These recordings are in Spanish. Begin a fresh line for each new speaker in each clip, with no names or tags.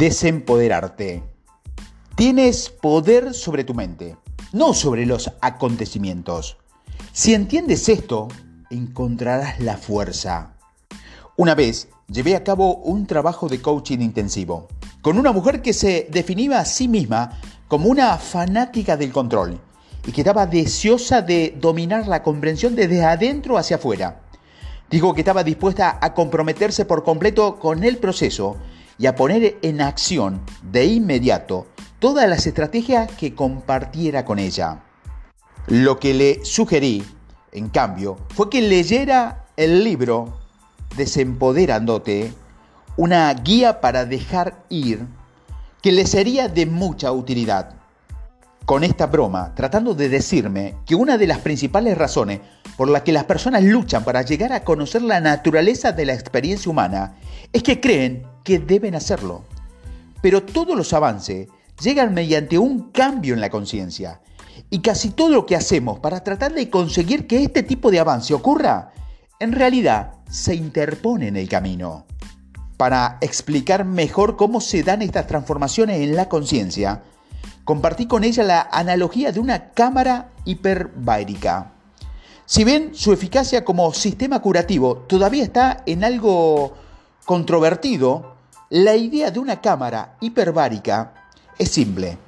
Desempoderarte. Tienes poder sobre tu mente, no sobre los acontecimientos. Si entiendes esto, encontrarás la fuerza. Una vez llevé a cabo un trabajo de coaching intensivo con una mujer que se definía a sí misma como una fanática del control y que estaba deseosa de dominar la comprensión desde adentro hacia afuera. Dijo que estaba dispuesta a comprometerse por completo con el proceso y a poner en acción de inmediato todas las estrategias que compartiera con ella. Lo que le sugerí, en cambio, fue que leyera el libro Desempoderándote, una guía para dejar ir, que le sería de mucha utilidad. Con esta broma, tratando de decirme que una de las principales razones por las que las personas luchan para llegar a conocer la naturaleza de la experiencia humana es que creen que deben hacerlo. Pero todos los avances llegan mediante un cambio en la conciencia. Y casi todo lo que hacemos para tratar de conseguir que este tipo de avance ocurra, en realidad se interpone en el camino. Para explicar mejor cómo se dan estas transformaciones en la conciencia, compartí con ella la analogía de una cámara hiperbárica. Si bien su eficacia como sistema curativo todavía está en algo controvertido, la idea de una cámara hiperbárica es simple.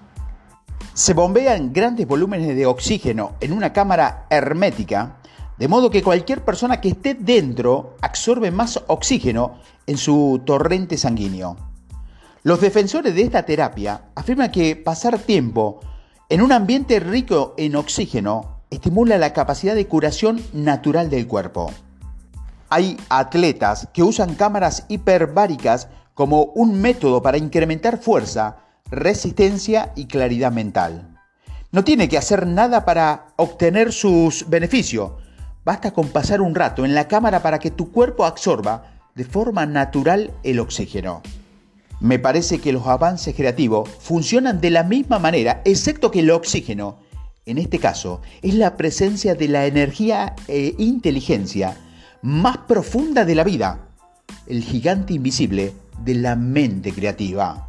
Se bombean grandes volúmenes de oxígeno en una cámara hermética, de modo que cualquier persona que esté dentro absorbe más oxígeno en su torrente sanguíneo. Los defensores de esta terapia afirman que pasar tiempo en un ambiente rico en oxígeno estimula la capacidad de curación natural del cuerpo. Hay atletas que usan cámaras hiperbáricas como un método para incrementar fuerza, resistencia y claridad mental. No tiene que hacer nada para obtener sus beneficios. Basta con pasar un rato en la cámara para que tu cuerpo absorba de forma natural el oxígeno. Me parece que los avances creativos funcionan de la misma manera, excepto que el oxígeno, en este caso, es la presencia de la energía e inteligencia más profunda de la vida, el gigante invisible de la mente creativa.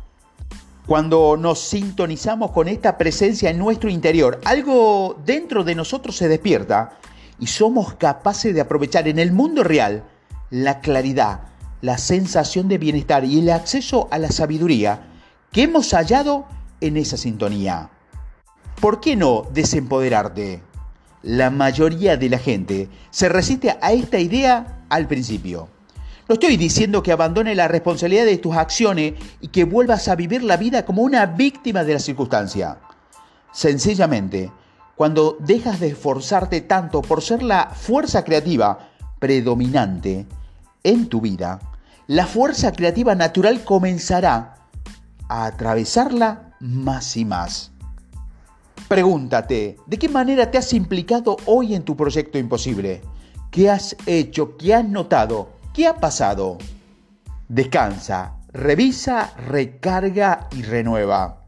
Cuando nos sintonizamos con esta presencia en nuestro interior, algo dentro de nosotros se despierta y somos capaces de aprovechar en el mundo real la claridad, la sensación de bienestar y el acceso a la sabiduría que hemos hallado en esa sintonía. ¿Por qué no desempoderarte? la mayoría de la gente se resiste a esta idea al principio. No estoy diciendo que abandone la responsabilidad de tus acciones y que vuelvas a vivir la vida como una víctima de la circunstancia. Sencillamente, cuando dejas de esforzarte tanto por ser la fuerza creativa predominante en tu vida, la fuerza creativa natural comenzará a atravesarla más y más. Pregúntate, ¿de qué manera te has implicado hoy en tu proyecto imposible? ¿Qué has hecho? ¿Qué has notado? ¿Qué ha pasado? Descansa, revisa, recarga y renueva.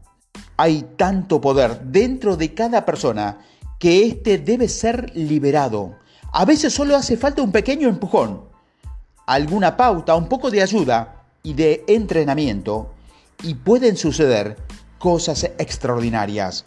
Hay tanto poder dentro de cada persona que éste debe ser liberado. A veces solo hace falta un pequeño empujón, alguna pauta, un poco de ayuda y de entrenamiento y pueden suceder cosas extraordinarias.